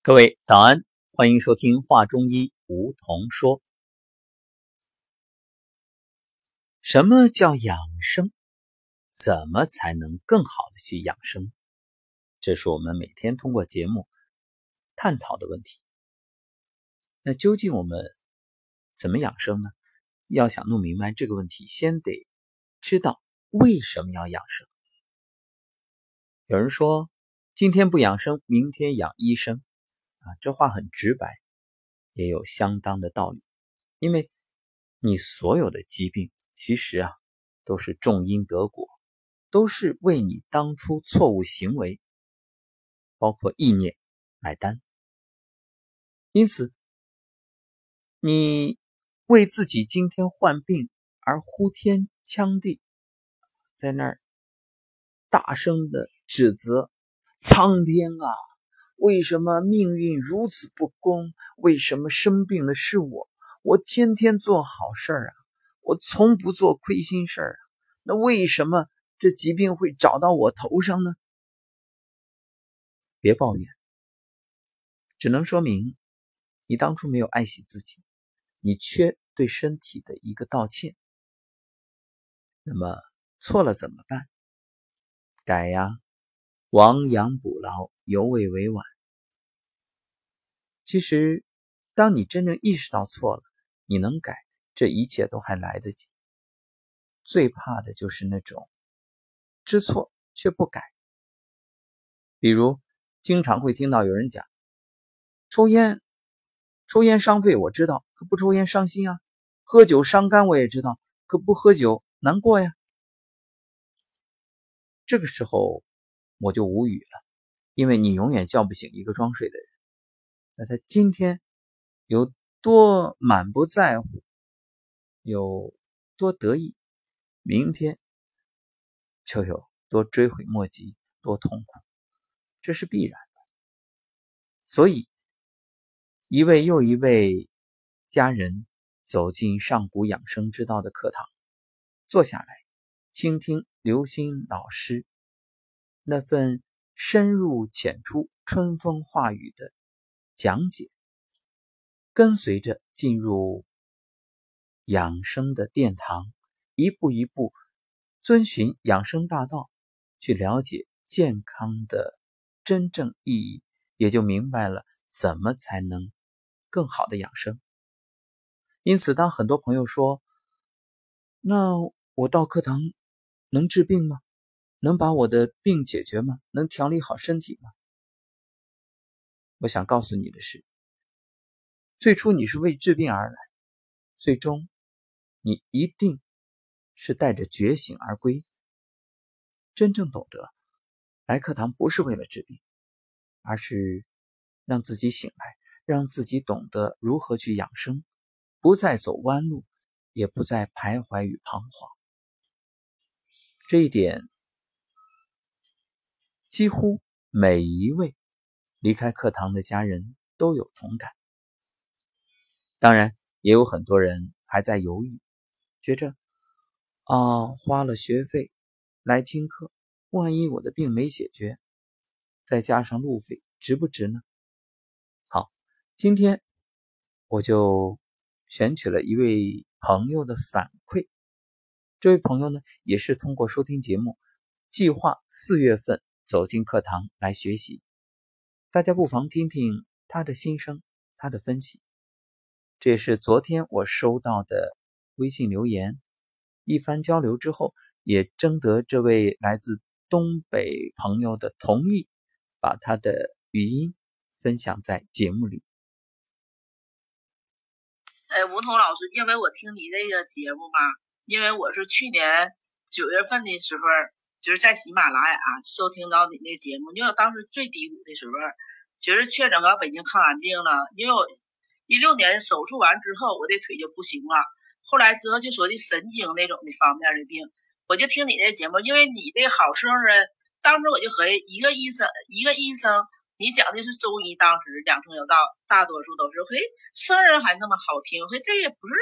各位早安，欢迎收听《话中医》，梧桐说。什么叫养生？怎么才能更好的去养生？这是我们每天通过节目探讨的问题。那究竟我们怎么养生呢？要想弄明白这个问题，先得知道为什么要养生。有人说，今天不养生，明天养医生。这话很直白，也有相当的道理。因为你所有的疾病，其实啊，都是种因得果，都是为你当初错误行为，包括意念买单。因此，你为自己今天患病而呼天抢地，在那儿大声的指责苍天啊！为什么命运如此不公？为什么生病的是我？我天天做好事儿啊，我从不做亏心事儿啊。那为什么这疾病会找到我头上呢？别抱怨，只能说明你当初没有爱惜自己，你缺对身体的一个道歉。那么错了怎么办？改呀。亡羊补牢，犹未为晚。其实，当你真正意识到错了，你能改，这一切都还来得及。最怕的就是那种知错却不改。比如，经常会听到有人讲：“抽烟，抽烟伤肺，我知道，可不抽烟伤心啊；喝酒伤肝，我也知道，可不喝酒难过呀。”这个时候。我就无语了，因为你永远叫不醒一个装睡的人。那他今天有多满不在乎，有多得意，明天就有多追悔莫及，多痛苦，这是必然的。所以，一位又一位家人走进上古养生之道的课堂，坐下来倾听刘星老师。那份深入浅出、春风化雨的讲解，跟随着进入养生的殿堂，一步一步遵循养生大道，去了解健康的真正意义，也就明白了怎么才能更好的养生。因此，当很多朋友说：“那我到课堂能治病吗？”能把我的病解决吗？能调理好身体吗？我想告诉你的是，最初你是为治病而来，最终你一定是带着觉醒而归。真正懂得来课堂不是为了治病，而是让自己醒来，让自己懂得如何去养生，不再走弯路，也不再徘徊与彷徨。这一点。几乎每一位离开课堂的家人都有同感，当然也有很多人还在犹豫，觉着啊，花了学费来听课，万一我的病没解决，再加上路费，值不值呢？好，今天我就选取了一位朋友的反馈，这位朋友呢，也是通过收听节目，计划四月份。走进课堂来学习，大家不妨听听他的心声，他的分析。这是昨天我收到的微信留言，一番交流之后，也征得这位来自东北朋友的同意，把他的语音分享在节目里。哎，吴桐老师，因为我听你这个节目吧，因为我是去年九月份的时候。就是在喜马拉雅收听到你那节目，因为我当时最低谷的时候，就是确诊到北京看完病了。因为我一六年手术完之后，我的腿就不行了。后来之后就说的神经那种的方面的病，我就听你那节目，因为你这好声人，当时我就合计一个医生，一个医生。你讲的是中医，当时养生有道，大多数都是嘿，声人还那么好听，嘿，这也不是，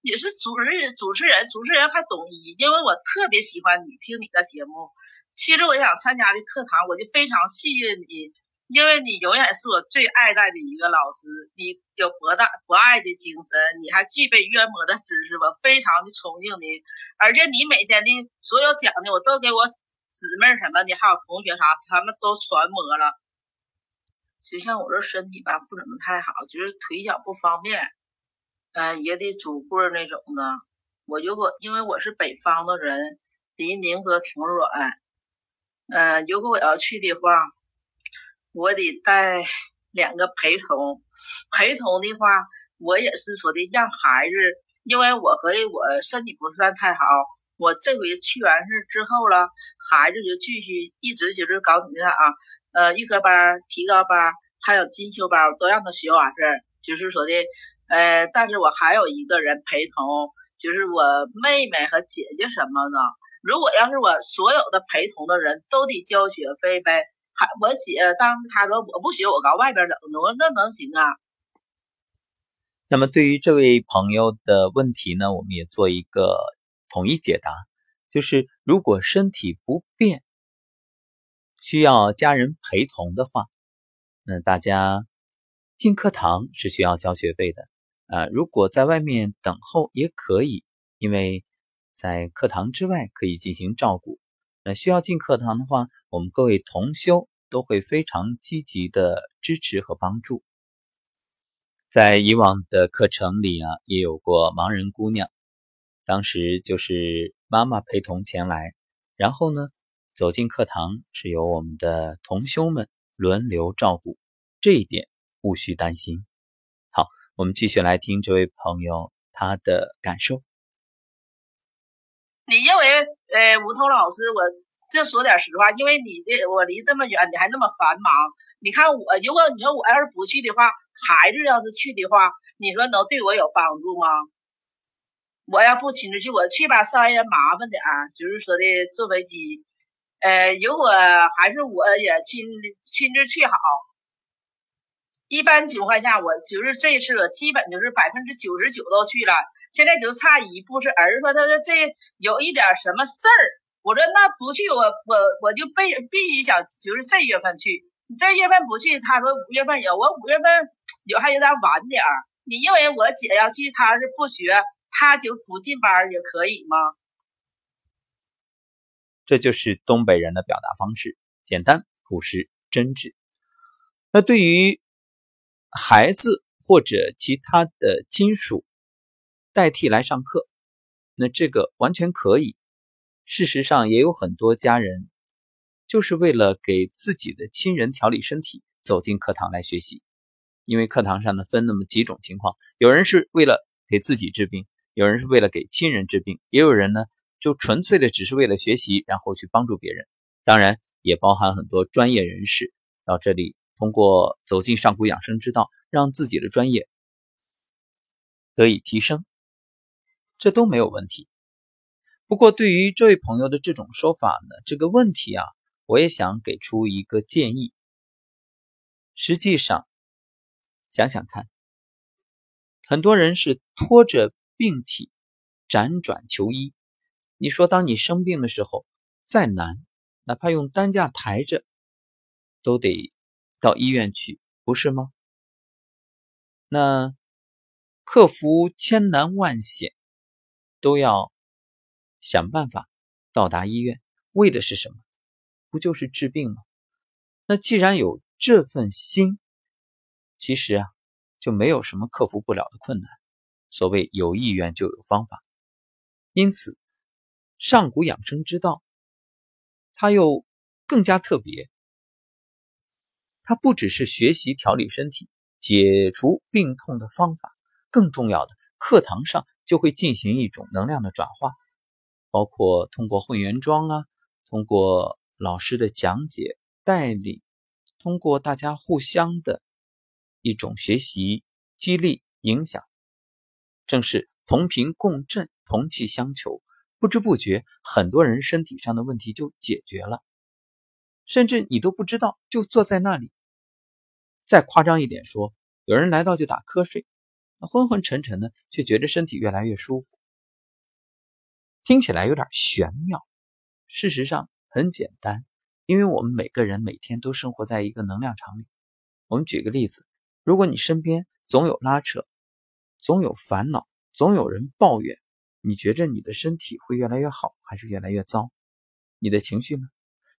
也是主持主持人，主持人还懂医，因为我特别喜欢你听你的节目。其实我想参加的课堂，我就非常信任你，因为你永远是我最爱戴的一个老师，你有博大博爱的精神，你还具备渊博的知识，我非常的崇敬你。而且你每天的所有讲的，我都给我姊妹什么的，还有同学啥，他们都传播了。就像我这身体吧，不怎么太好，就是腿脚不方便，嗯，也得拄棍儿那种的。我如果因为我是北方的人，离宁波挺远，嗯，如果我要去的话。我得带两个陪同，陪同的话，我也是说的让孩子，因为我和我身体不算太好，我这回去完事之后了，孩子就继续一直就是搞你看啊，呃，预科班、提高班还有进修班都让他学完事儿，就是说的，呃，但是我还有一个人陪同，就是我妹妹和姐姐什么的。如果要是我所有的陪同的人都得交学费呗。还我姐当时她说我不学我搁外边等着，我说那能行啊？那么对于这位朋友的问题呢，我们也做一个统一解答，就是如果身体不便，需要家人陪同的话，那大家进课堂是需要交学费的啊。如果在外面等候也可以，因为在课堂之外可以进行照顾。那需要进课堂的话，我们各位同修都会非常积极的支持和帮助。在以往的课程里啊，也有过盲人姑娘，当时就是妈妈陪同前来，然后呢走进课堂是由我们的同修们轮流照顾，这一点无需担心。好，我们继续来听这位朋友他的感受。你认为，呃，吴桐老师，我就说点实话，因为你这我离这么远，你还那么繁忙。你看我，如果你说我要是不去的话，孩子要是去的话，你说能对我有帮助吗？我要不亲自去，我去吧，稍微麻烦点儿，就是说的坐飞机。呃，如果还是我也亲亲自去好。一般情况下，我就是这次基本就是百分之九十九都去了。现在就差一步，是儿子说他说这有一点什么事儿，我说那不去，我我我就必必须想就是这月份去，这月份不去，他说五月份有，我五月份有还有点晚点儿。你认为我姐要去，她是不学，她就不进班也可以吗？这就是东北人的表达方式，简单朴实真挚。那对于孩子或者其他的亲属。代替来上课，那这个完全可以。事实上，也有很多家人就是为了给自己的亲人调理身体，走进课堂来学习。因为课堂上呢分那么几种情况，有人是为了给自己治病，有人是为了给亲人治病，也有人呢就纯粹的只是为了学习，然后去帮助别人。当然，也包含很多专业人士到这里，通过走进上古养生之道，让自己的专业得以提升。这都没有问题。不过，对于这位朋友的这种说法呢，这个问题啊，我也想给出一个建议。实际上，想想看，很多人是拖着病体辗转求医。你说，当你生病的时候，再难，哪怕用担架抬着，都得到医院去，不是吗？那克服千难万险。都要想办法到达医院，为的是什么？不就是治病吗？那既然有这份心，其实啊，就没有什么克服不了的困难。所谓有意愿就有方法，因此上古养生之道，它又更加特别。它不只是学习调理身体、解除病痛的方法，更重要的，课堂上。就会进行一种能量的转化，包括通过混元桩啊，通过老师的讲解带领，通过大家互相的一种学习激励影响，正是同频共振、同气相求，不知不觉很多人身体上的问题就解决了，甚至你都不知道，就坐在那里。再夸张一点说，有人来到就打瞌睡。昏昏沉沉的，却觉得身体越来越舒服，听起来有点玄妙。事实上很简单，因为我们每个人每天都生活在一个能量场里。我们举个例子，如果你身边总有拉扯，总有烦恼，总有人抱怨，你觉着你的身体会越来越好，还是越来越糟？你的情绪呢？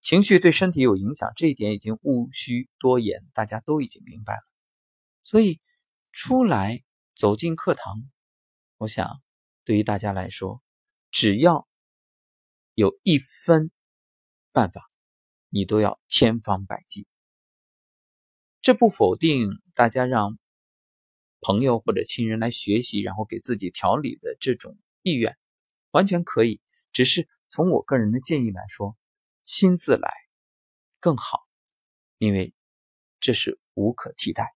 情绪对身体有影响，这一点已经无需多言，大家都已经明白了。所以出来走进课堂，我想对于大家来说，只要有一分办法，你都要千方百计。这不否定大家让朋友或者亲人来学习，然后给自己调理的这种意愿，完全可以。只是从我个人的建议来说，亲自来更好，因为这是无可替代。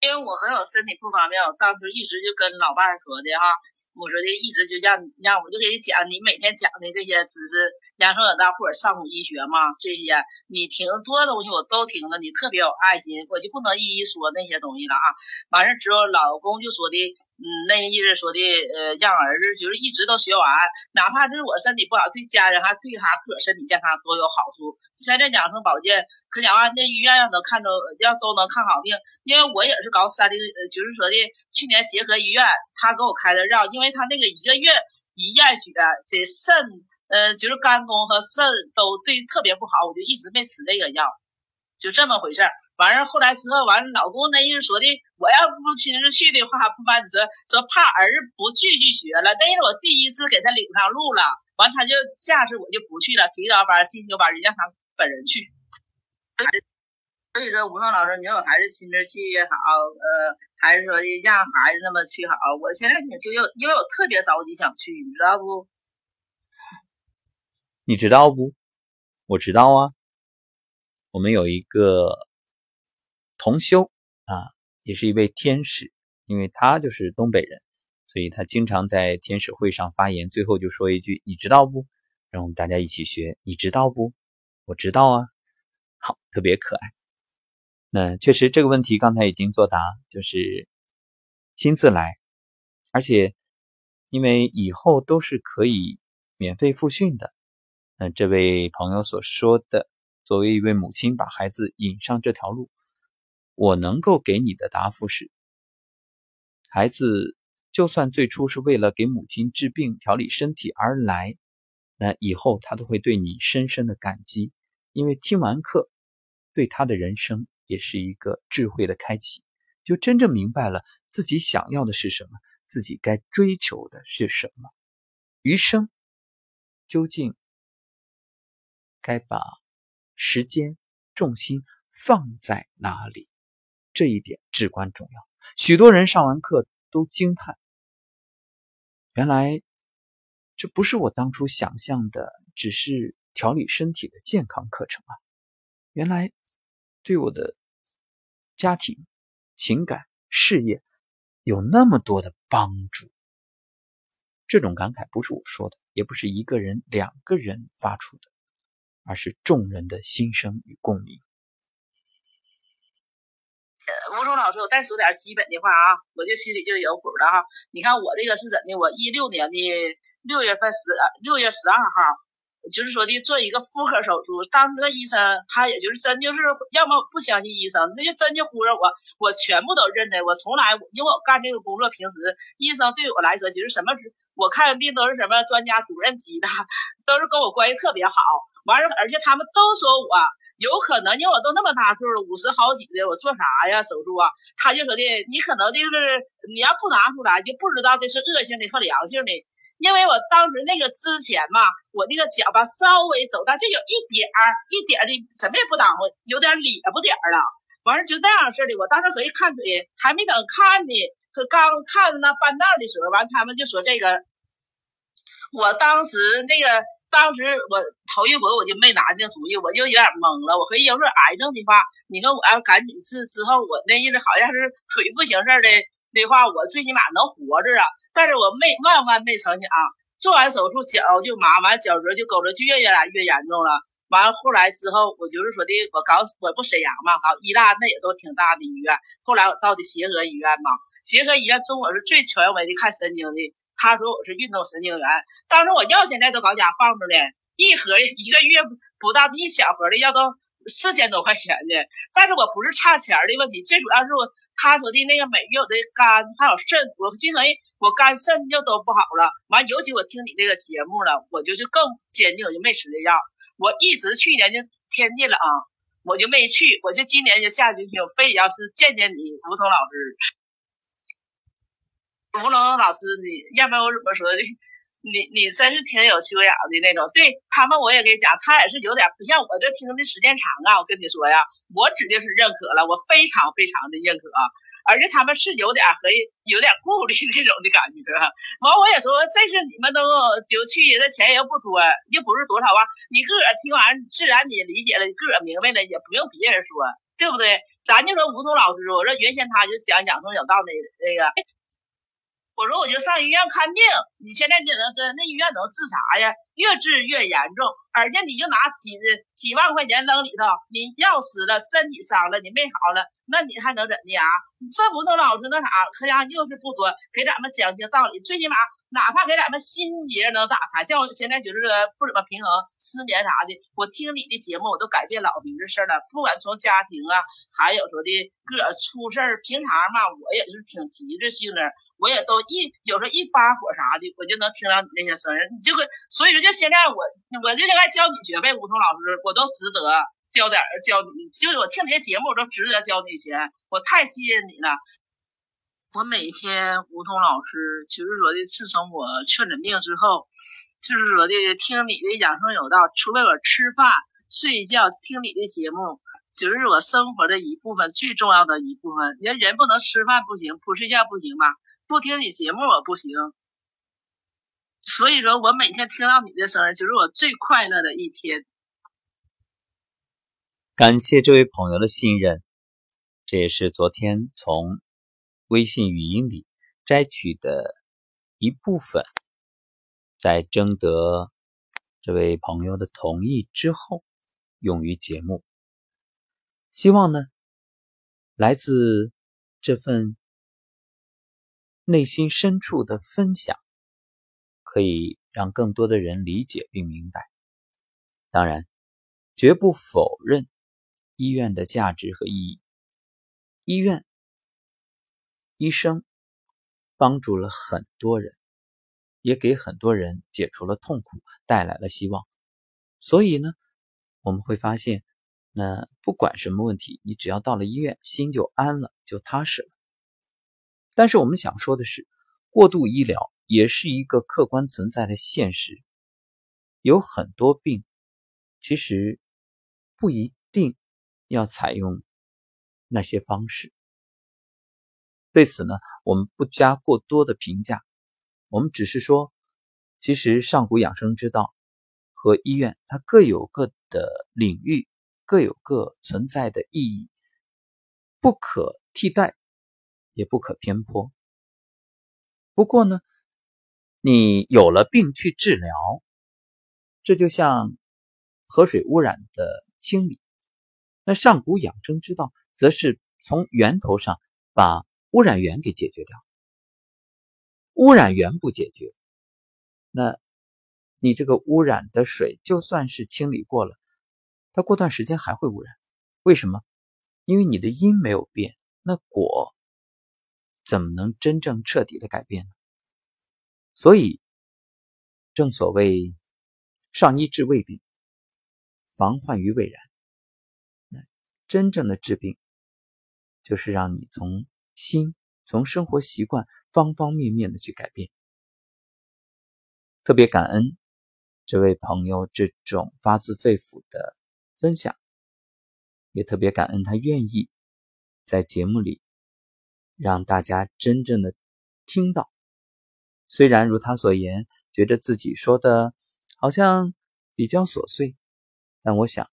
因为我很有身体不方便，我当时一直就跟老伴儿说的哈，我说的一直就让让我就给你讲，你每天讲的这些知识，养生有道或者上古医学嘛，这些你听多东西我都听了，你特别有爱心，我就不能一一说那些东西了啊。完事之后，老公就说的，嗯，那意思说的，呃，让儿子就是一直都学完，哪怕就是我身体不好，对家人还对他个身体健康都有好处。现在养生保健。可讲话，那医院要能看着，要都能看好病，因为我也是搞三的，就是说的，去年协和医院他给我开的药，因为他那个一个月一验血，这肾，呃，就是肝功和肾都对特别不好，我就一直没吃这个药，就这么回事儿。完事儿后来之后，完老公那意思说的，我要不亲自去的话，不瞒你说，说怕儿子不继续学了，那是我第一次给他领上路了，完他就下次我就不去了，提早班进修班，让他本人去。所以说，吴松老师，你说我还是亲自去也好，呃，还是说让孩子那么去好？我现在挺就要，因为我特别着急想去，你知道不？你知道不？我知道啊。我们有一个同修啊，也是一位天使，因为他就是东北人，所以他经常在天使会上发言，最后就说一句：“你知道不？”让我们大家一起学。你知道不？我知道啊。好，特别可爱。那确实这个问题刚才已经作答，就是亲自来，而且因为以后都是可以免费复训的。那这位朋友所说的，作为一位母亲把孩子引上这条路，我能够给你的答复是：孩子就算最初是为了给母亲治病、调理身体而来，那以后他都会对你深深的感激。因为听完课，对他的人生也是一个智慧的开启，就真正明白了自己想要的是什么，自己该追求的是什么，余生究竟该把时间重心放在哪里，这一点至关重要。许多人上完课都惊叹，原来这不是我当初想象的，只是。调理身体的健康课程啊，原来对我的家庭、情感、事业有那么多的帮助。这种感慨不是我说的，也不是一个人、两个人发出的，而是众人的心声与共鸣。吴忠老师，我再说点基本的话啊，我就心里就有谱了哈。你看我这个是怎的？我一六年的六月份十六月十二号。就是说的做一个妇科手术，当时那医生他也就是真就是要么不相信医生，那就真就忽悠我，我全部都认的。我从来因为我干这个工作，平时医生对我来说就是什么，我看病都是什么专家主任级的，都是跟我关系特别好。完了，而且他们都说我有可能，因为我都那么大岁了，五十好几的，我做啥呀手术啊？他就说的，你可能就是你要不拿出来，就不知道这是恶性的和良性的。因为我当时那个之前嘛，我那个脚吧稍微走道，就有一点儿一点的什么也不挡我，有点咧不点儿了。完事就这样式的，我当时合计看腿，还没等看呢，可刚看那半道的时候，完他们就说这个。我当时那个当时我头一回我就没拿定主意，我就有点懵了。我合计要是癌症的话，你说我要赶紧治，之后我那意思好像是腿不行事的。的话，我最起码能活着啊！但是我没万万没成想，做完手术脚就麻，完脚趾就勾着，就越越来越严重了。完了后来之后，我就是说的，我告诉我不沈阳嘛，好医大那也都挺大的医院。后来我到的协和医院嘛，协和医院中我是最权威的看神经的，他说我是运动神经元。当时我药现在都搁家放着呢，一盒一个月不到一小盒的药都四千多块钱呢。但是我不是差钱的问题，最主要是我他说的那个美玉我的肝还有肾，我经常我肝肾就都不好了。完，尤其我听你这个节目了，我就就更坚定，我就没吃这药。我一直去年就天气冷，我就没去，我就今年就下决心，我非得要是见见你吴桐老师。吴龙老师，你要不然我怎么说的？你你真是挺有修养的那种。对他们，我也给讲，他也是有点不像我这听的时间长啊。我跟你说呀，我指定是认可了，我非常非常的认可。而且他们是有点和有点顾虑那种的感觉。完，我也说这是你们都就去，的钱又不多，又不是多少万，你自个儿听完自然你理解了，自个儿明白了，也不用别人说，对不对？咱就说吴桐老师，我说原先他就讲养生有道那那个。我说我就上医院看病，你现在你能这那医院能治啥呀？越治越严重，而且你就拿几几万块钱扔里头，你药死了，身体伤了，你没好了，那你还能怎的呀？这不能老是那啥，可家又是不多，给咱们讲些道理，最起码哪怕给咱们心结能打开。像我现在就是不怎么平衡，失眠啥的，我听你的节目，我都改变老鼻子事了。不管从家庭啊，还有说的个出事儿，平常嘛，我也是挺急着性子。我也都一有时候一发火啥的，我就能听到你那些声音，你就会，所以说就现在我我就应该教你学呗，梧桐老师，我都值得教点教你，就是我听你的节目，我都值得教你钱，我太信任你了。我每天梧桐老师就是说的，自从我确诊病之后，就是说的听你的养生有道，除了我吃饭睡觉听你的节目，就是我生活的一部分，最重要的一部分。人人不能吃饭不行，不睡觉不行吧？不听你节目我不行，所以说我每天听到你的声音，就是我最快乐的一天。感谢这位朋友的信任，这也是昨天从微信语音里摘取的一部分，在征得这位朋友的同意之后用于节目。希望呢，来自这份。内心深处的分享，可以让更多的人理解并明白。当然，绝不否认医院的价值和意义。医院、医生帮助了很多人，也给很多人解除了痛苦，带来了希望。所以呢，我们会发现，那不管什么问题，你只要到了医院，心就安了，就踏实了。但是我们想说的是，过度医疗也是一个客观存在的现实。有很多病，其实不一定要采用那些方式。对此呢，我们不加过多的评价，我们只是说，其实上古养生之道和医院它各有各的领域，各有各存在的意义，不可替代。也不可偏颇。不过呢，你有了病去治疗，这就像河水污染的清理。那上古养生之道，则是从源头上把污染源给解决掉。污染源不解决，那你这个污染的水就算是清理过了，它过段时间还会污染。为什么？因为你的因没有变，那果。怎么能真正彻底的改变呢？所以，正所谓“上医治未病，防患于未然”。那真正的治病，就是让你从心、从生活习惯方方面面的去改变。特别感恩这位朋友这种发自肺腑的分享，也特别感恩他愿意在节目里。让大家真正的听到，虽然如他所言，觉得自己说的好像比较琐碎，但我想，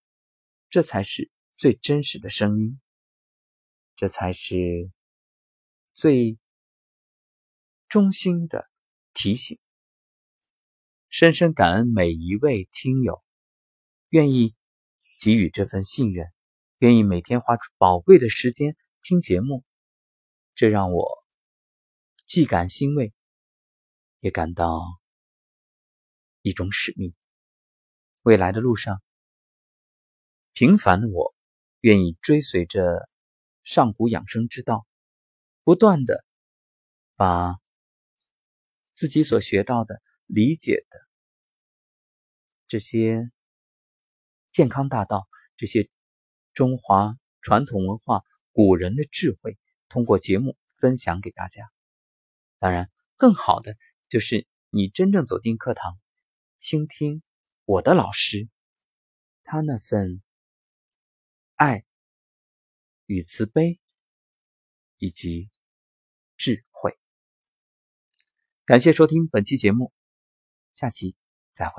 这才是最真实的声音，这才是最衷心的提醒。深深感恩每一位听友，愿意给予这份信任，愿意每天花出宝贵的时间听节目。这让我既感欣慰，也感到一种使命。未来的路上，平凡的我，愿意追随着上古养生之道，不断的把自己所学到的、理解的这些健康大道，这些中华传统文化、古人的智慧，通过节目分享给大家。当然，更好的就是你真正走进课堂，倾听我的老师，他那份。爱与慈悲，以及智慧。感谢收听本期节目，下期